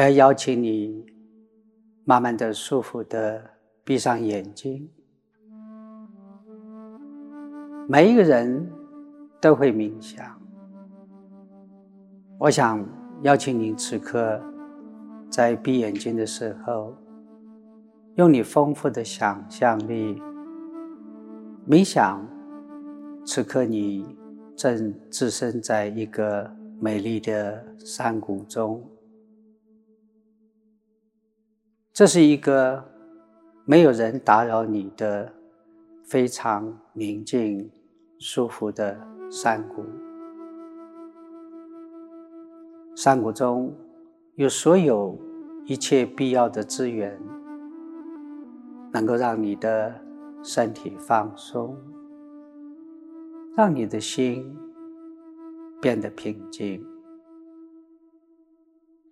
我要邀请你，慢慢的、舒服的闭上眼睛。每一个人都会冥想，我想邀请你此刻在闭眼睛的时候，用你丰富的想象力冥想。此刻你正置身在一个美丽的山谷中，这是一个没有人打扰你的非常宁静、舒服的山谷。山谷中有所有一切必要的资源，能够让你的身体放松。让你的心变得平静。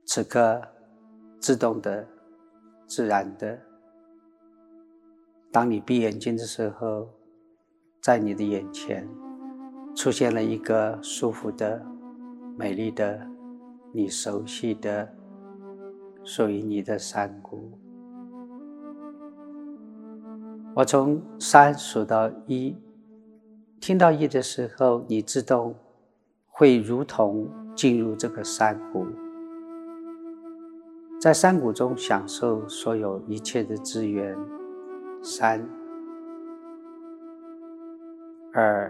此刻，自动的、自然的，当你闭眼睛的时候，在你的眼前出现了一个舒服的、美丽的、你熟悉的、属于你的山谷。我从三数到一。听到一的时候，你自动会如同进入这个山谷，在山谷中享受所有一切的资源。三、二、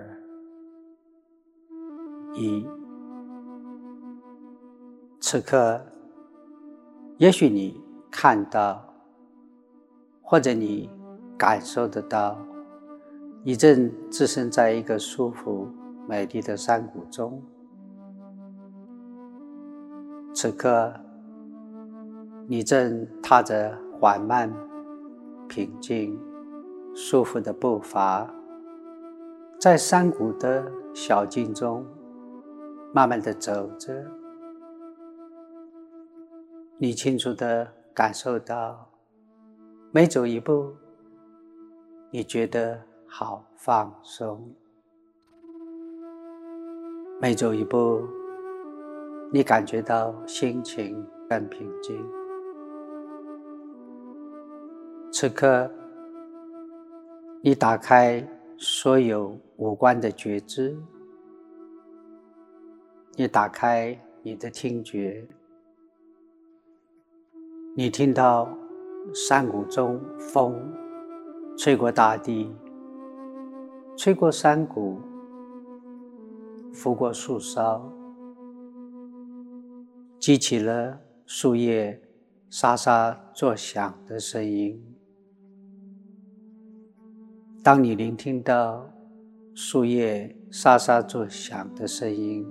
一，此刻，也许你看到，或者你感受得到。你正置身在一个舒服、美丽的山谷中。此刻，你正踏着缓慢、平静、舒服的步伐，在山谷的小径中慢慢的走着。你清楚的感受到，每走一步，你觉得。好放松，每走一步，你感觉到心情更平静。此刻，你打开所有五官的觉知，你打开你的听觉，你听到山谷中风吹过大地。吹过山谷，拂过树梢，激起了树叶沙沙作响的声音。当你聆听到树叶沙沙作响的声音，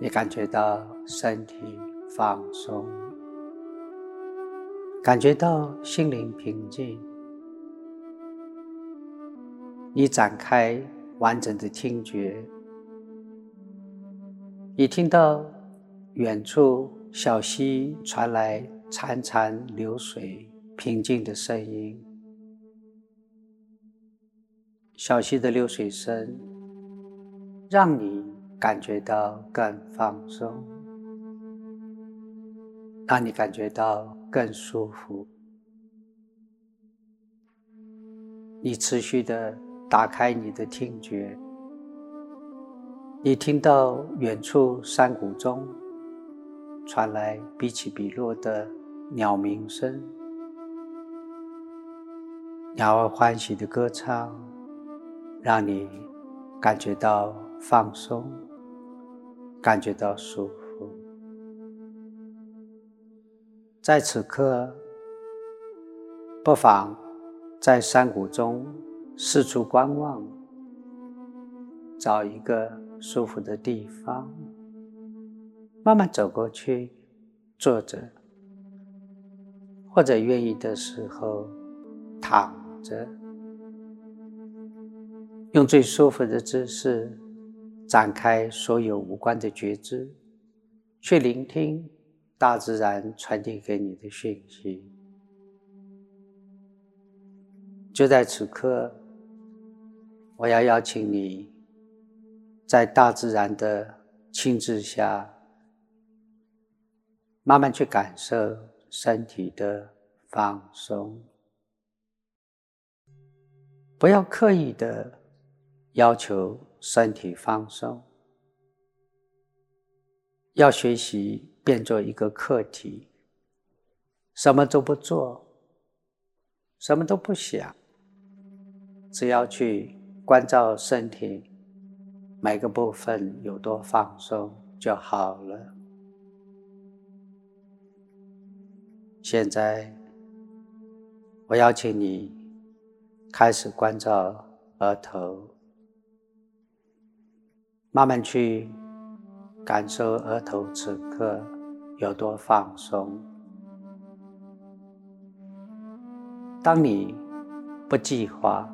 你感觉到身体放松，感觉到心灵平静。你展开完整的听觉，你听到远处小溪传来潺潺流水、平静的声音。小溪的流水声让你感觉到更放松，让你感觉到更舒服。你持续的。打开你的听觉，你听到远处山谷中传来比起比落的鸟鸣声，鸟儿欢喜的歌唱，让你感觉到放松，感觉到舒服。在此刻，不妨在山谷中。四处观望，找一个舒服的地方，慢慢走过去，坐着，或者愿意的时候躺着，用最舒服的姿势展开所有五官的觉知，去聆听大自然传递给你的讯息。就在此刻。我要邀请你，在大自然的亲自下，慢慢去感受身体的放松，不要刻意的要求身体放松，要学习变做一个课题，什么都不做，什么都不想，只要去关照身体。每个部分有多放松就好了。现在，我邀请你开始关照额头，慢慢去感受额头此刻有多放松。当你不计划，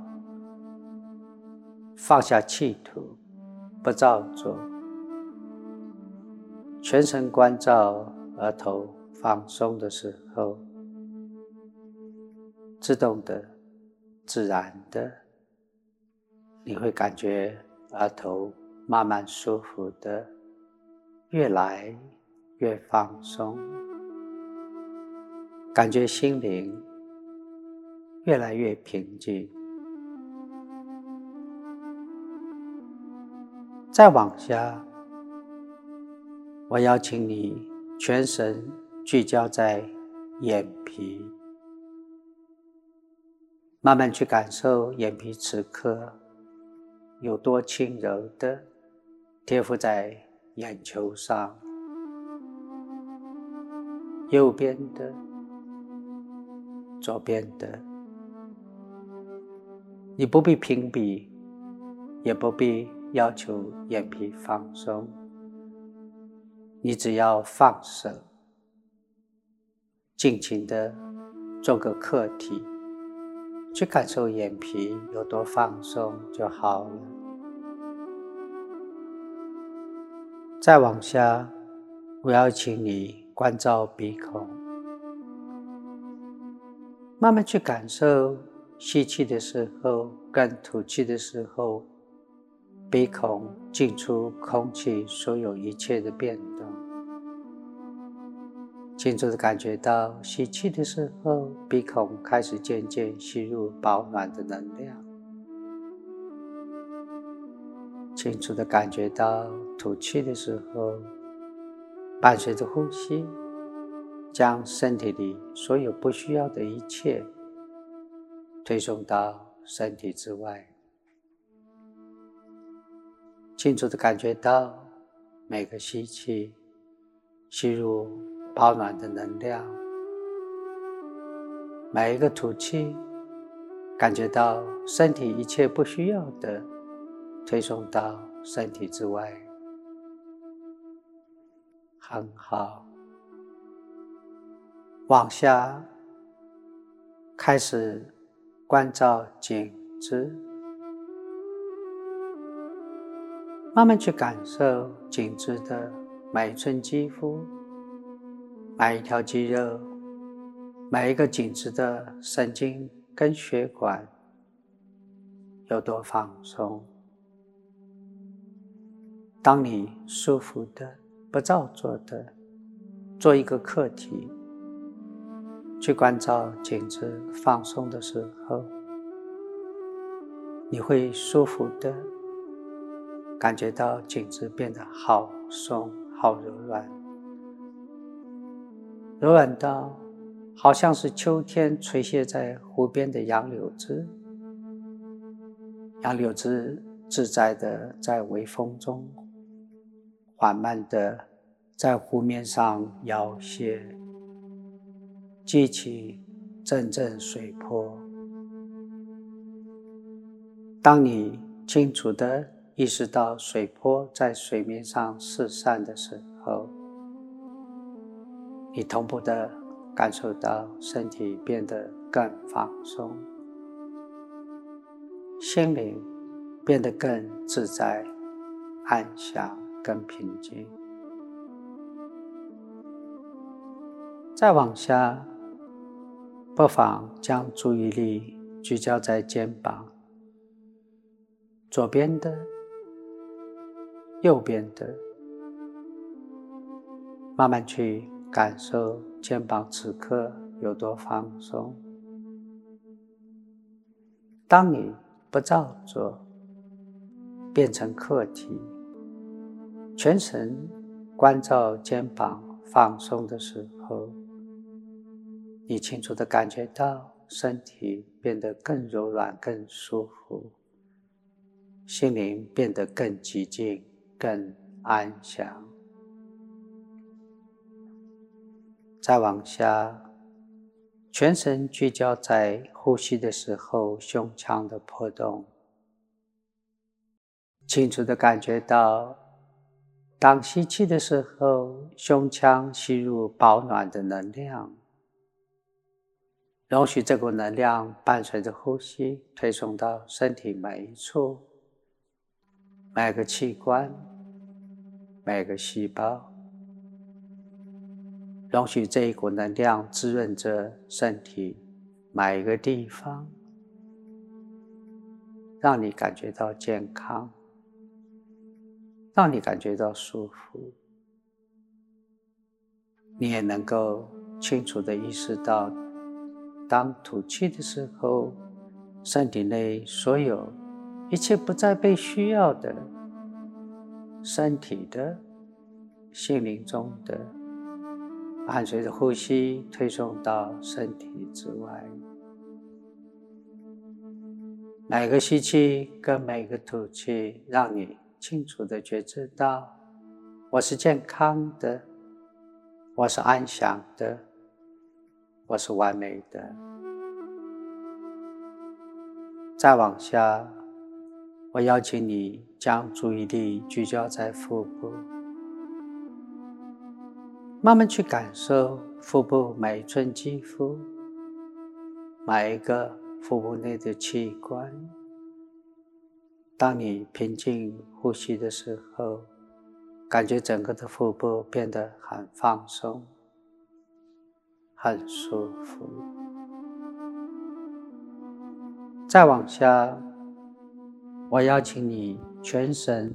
放下企图。不造作，全神关照额头放松的时候，自动的、自然的，你会感觉额头慢慢舒服的，越来越放松，感觉心灵越来越平静。再往下，我邀请你全神聚焦在眼皮，慢慢去感受眼皮此刻有多轻柔的贴附在眼球上，右边的、左边的，你不必屏蔽，也不必。要求眼皮放松，你只要放手，尽情的做个客体，去感受眼皮有多放松就好了。再往下，我要请你关照鼻孔，慢慢去感受吸气的时候跟吐气的时候。鼻孔进出空气，所有一切的变动，清楚的感觉到吸气的时候，鼻孔开始渐渐吸入保暖的能量；清楚的感觉到吐气的时候，伴随着呼吸，将身体里所有不需要的一切推送到身体之外。清楚的感觉到每个吸气吸入保暖的能量，每一个吐气感觉到身体一切不需要的推送到身体之外，很好。往下开始关照颈子。慢慢去感受颈子的每一寸肌肤、每一条肌肉、每一个颈子的神经跟血管有多放松。当你舒服的、不造作的做一个课题，去关照颈子放松的时候，你会舒服的。感觉到颈子变得好松、好柔软，柔软到好像是秋天垂泻在湖边的杨柳枝，杨柳枝自在的在微风中缓慢的在湖面上摇曳，激起阵阵水波。当你清楚的。意识到水波在水面上四散的时候，你同步的感受到身体变得更放松，心灵变得更自在、安详、更平静。再往下，不妨将注意力聚焦在肩膀，左边的。右边的，慢慢去感受肩膀此刻有多放松。当你不照做，变成客体，全神关照肩膀放松的时候，你清楚的感觉到身体变得更柔软、更舒服，心灵变得更寂静、更安详。再往下，全神聚焦在呼吸的时候，胸腔的波动，清楚的感觉到，当吸气的时候，胸腔吸入保暖的能量，容许这股能量伴随着呼吸推送到身体每一处、每个器官、每个细胞。容许这一股能量滋润着身体每一个地方，让你感觉到健康，让你感觉到舒服。你也能够清楚的意识到，当吐气的时候，身体内所有一切不再被需要的，身体的、心灵中的。伴随着呼吸推送到身体之外，每个吸气跟每个吐气，让你清楚的觉知到，我是健康的，我是安详的，我是完美的。再往下，我邀请你将注意力聚焦在腹部。慢慢去感受腹部每一寸肌肤，每一个腹部内的器官。当你平静呼吸的时候，感觉整个的腹部变得很放松、很舒服。再往下，我邀请你全神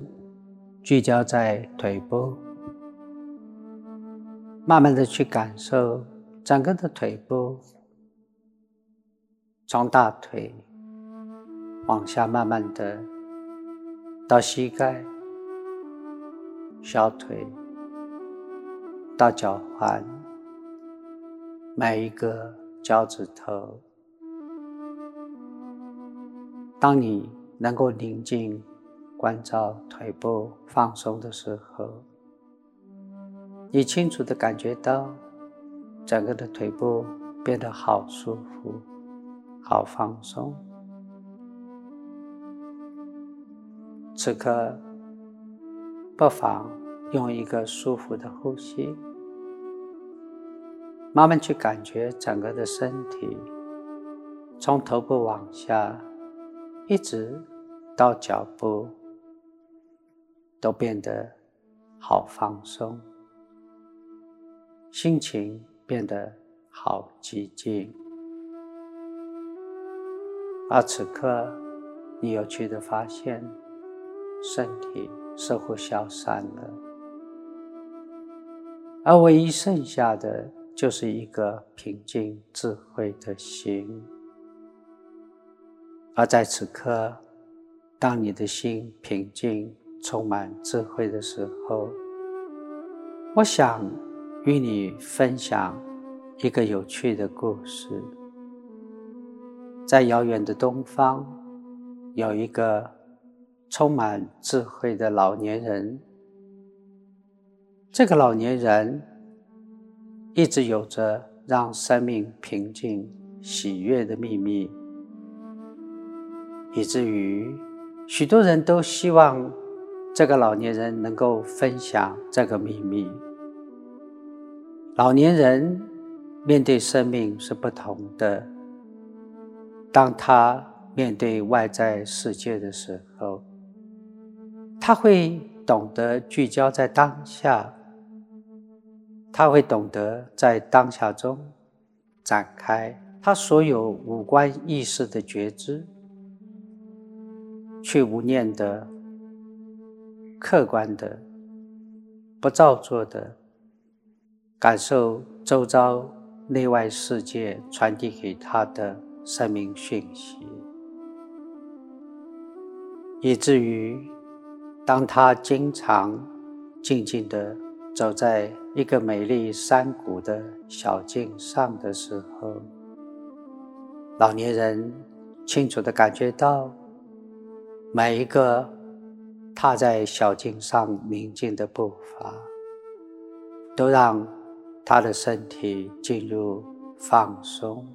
聚焦在腿部。慢慢的去感受整个的腿部，从大腿往下，慢慢的到膝盖、小腿到脚踝，每一个脚趾头。当你能够宁静关照腿部放松的时候。你清楚的感觉到，整个的腿部变得好舒服、好放松。此刻，不妨用一个舒服的呼吸，慢慢去感觉整个的身体，从头部往下，一直到脚部，都变得好放松。心情变得好寂静，而此刻，你有趣的发现，身体似乎消散了，而唯一剩下的就是一个平静智慧的心。而在此刻，当你的心平静、充满智慧的时候，我想。与你分享一个有趣的故事。在遥远的东方，有一个充满智慧的老年人。这个老年人一直有着让生命平静、喜悦的秘密，以至于许多人都希望这个老年人能够分享这个秘密。老年人面对生命是不同的。当他面对外在世界的时候，他会懂得聚焦在当下，他会懂得在当下中展开他所有五官意识的觉知，去无念的、客观的、不造作的。感受周遭内外世界传递给他的生命讯息，以至于当他经常静静的走在一个美丽山谷的小径上的时候，老年人清楚的感觉到每一个踏在小径上宁静的步伐，都让。他的身体进入放松，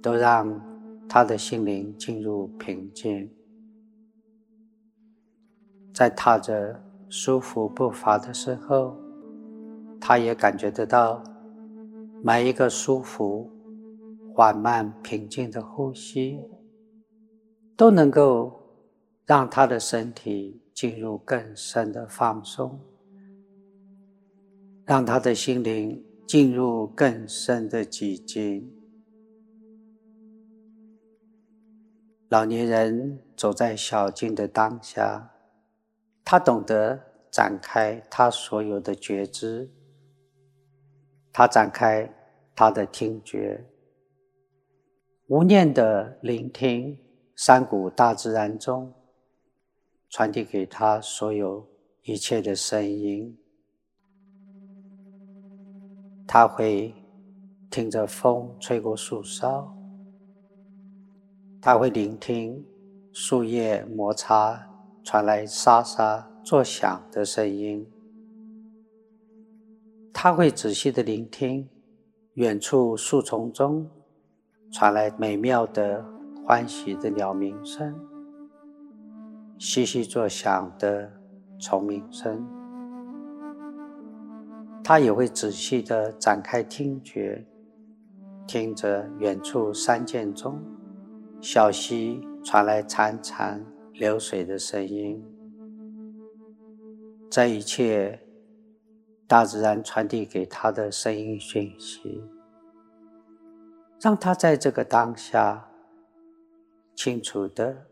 都让他的心灵进入平静。在踏着舒服步伐的时候，他也感觉得到每一个舒服、缓慢、平静的呼吸，都能够让他的身体进入更深的放松。让他的心灵进入更深的寂静。老年人走在小径的当下，他懂得展开他所有的觉知，他展开他的听觉，无念的聆听山谷大自然中传递给他所有一切的声音。他会听着风吹过树梢，他会聆听树叶摩擦传来沙沙作响的声音，他会仔细的聆听远处树丛中传来美妙的欢喜的鸟鸣声，细细作响的虫鸣声。他也会仔细的展开听觉，听着远处山涧中小溪传来潺潺流水的声音。这一切，大自然传递给他的声音讯息，让他在这个当下清楚的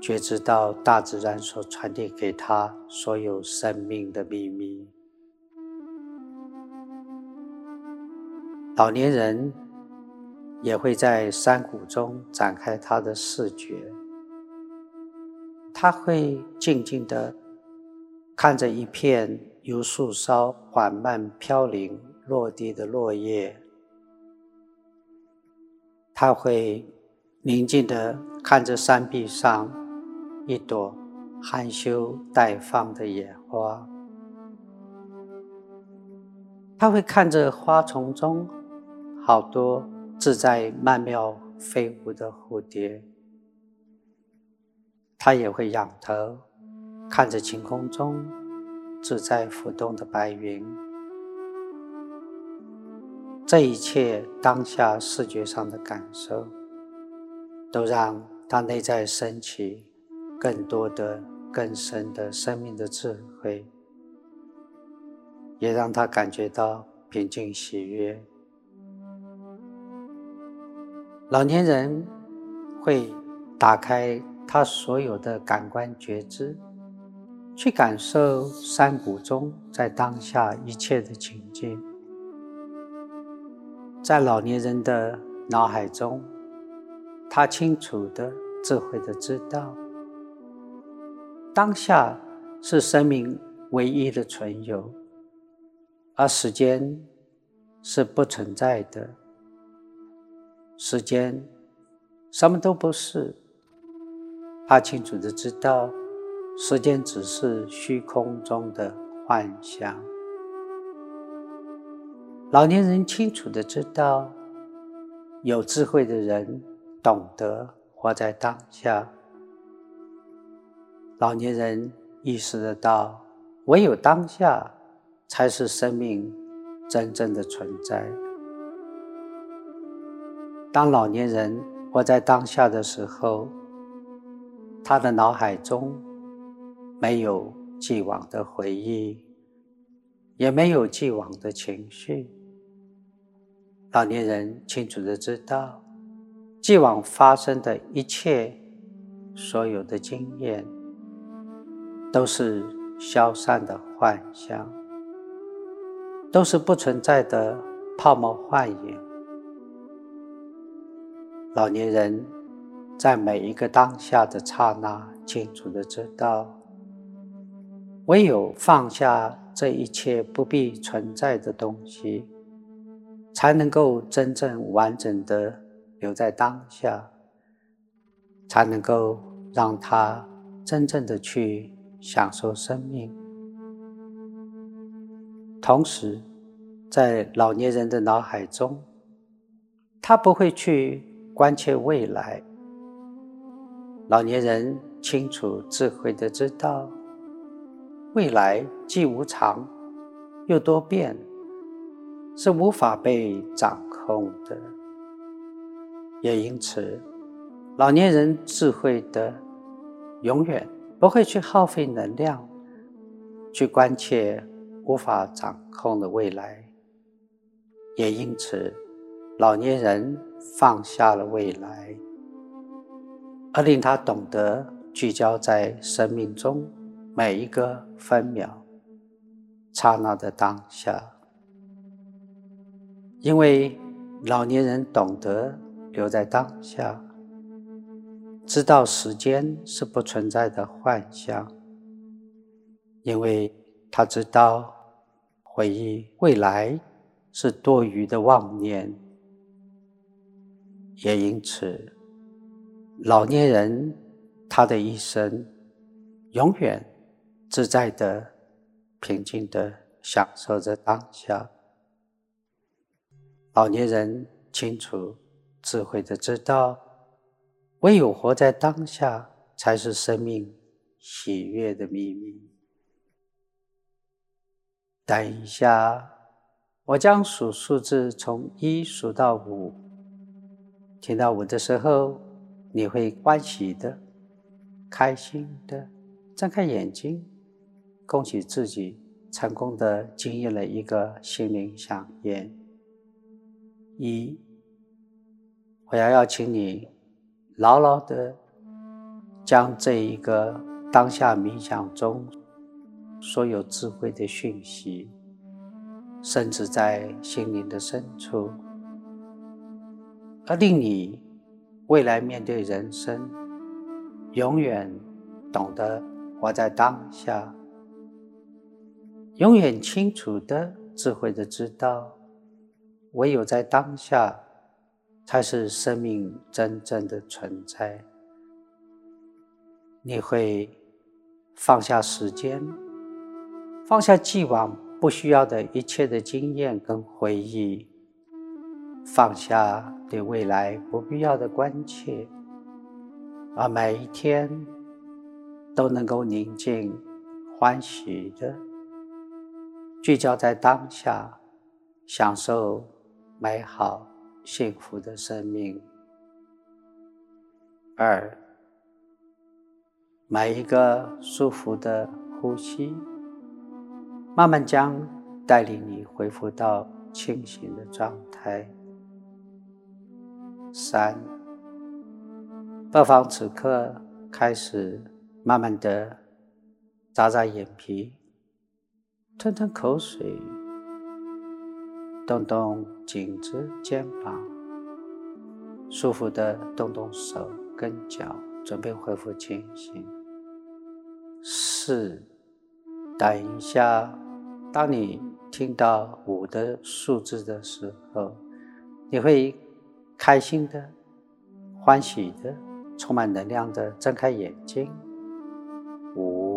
觉知到大自然所传递给他所有生命的秘密。老年人也会在山谷中展开他的视觉，他会静静的看着一片由树梢缓慢飘零落地的落叶，他会宁静的看着山壁上一朵含羞待放的野花，他会看着花丛中。好多自在曼妙飞舞的蝴蝶，他也会仰头看着晴空中自在浮动的白云。这一切当下视觉上的感受，都让他内在升起更多的、更深的生命的智慧，也让他感觉到平静喜悦。老年人会打开他所有的感官觉知，去感受山谷中在当下一切的情境。在老年人的脑海中，他清楚的、智慧的知道，当下是生命唯一的存有，而时间是不存在的。时间什么都不是，他清楚的知道，时间只是虚空中的幻象。老年人清楚的知道，有智慧的人懂得活在当下。老年人意识得到，唯有当下才是生命真正的存在。当老年人活在当下的时候，他的脑海中没有既往的回忆，也没有既往的情绪。老年人清楚的知道，既往发生的一切，所有的经验，都是消散的幻象。都是不存在的泡沫幻影。老年人在每一个当下的刹那，清楚的知道，唯有放下这一切不必存在的东西，才能够真正完整的留在当下，才能够让他真正的去享受生命。同时，在老年人的脑海中，他不会去。关切未来，老年人清楚智慧的知道，未来既无常又多变，是无法被掌控的。也因此，老年人智慧的永远不会去耗费能量，去关切无法掌控的未来。也因此。老年人放下了未来，而令他懂得聚焦在生命中每一个分秒、刹那的当下。因为老年人懂得留在当下，知道时间是不存在的幻象，因为他知道回忆未来是多余的妄念。也因此，老年人他的一生永远自在的、平静的享受着当下。老年人清楚、智慧的知道，唯有活在当下，才是生命喜悦的秘密。等一下，我将数数字，从一数到五。听到五的时候，你会欢喜的、开心的睁开眼睛，恭喜自己成功的经历了一个心灵响应。一，我要邀请你牢牢的将这一个当下冥想中所有智慧的讯息，甚至在心灵的深处。而令你未来面对人生，永远懂得活在当下，永远清楚的、智慧的知道，唯有在当下，才是生命真正的存在。你会放下时间，放下既往不需要的一切的经验跟回忆。放下对未来不必要的关切，而每一天都能够宁静、欢喜的聚焦在当下，享受美好、幸福的生命。二，每一个舒服的呼吸，慢慢将带领你恢复到清醒的状态。三，不妨此刻开始慢慢的眨眨眼皮，吞吞口水，动动颈子、肩膀，舒服的动动手跟脚，准备恢复清醒。四，等一下，当你听到五的数字的时候，你会。开心的、欢喜的、充满能量的，睁开眼睛。五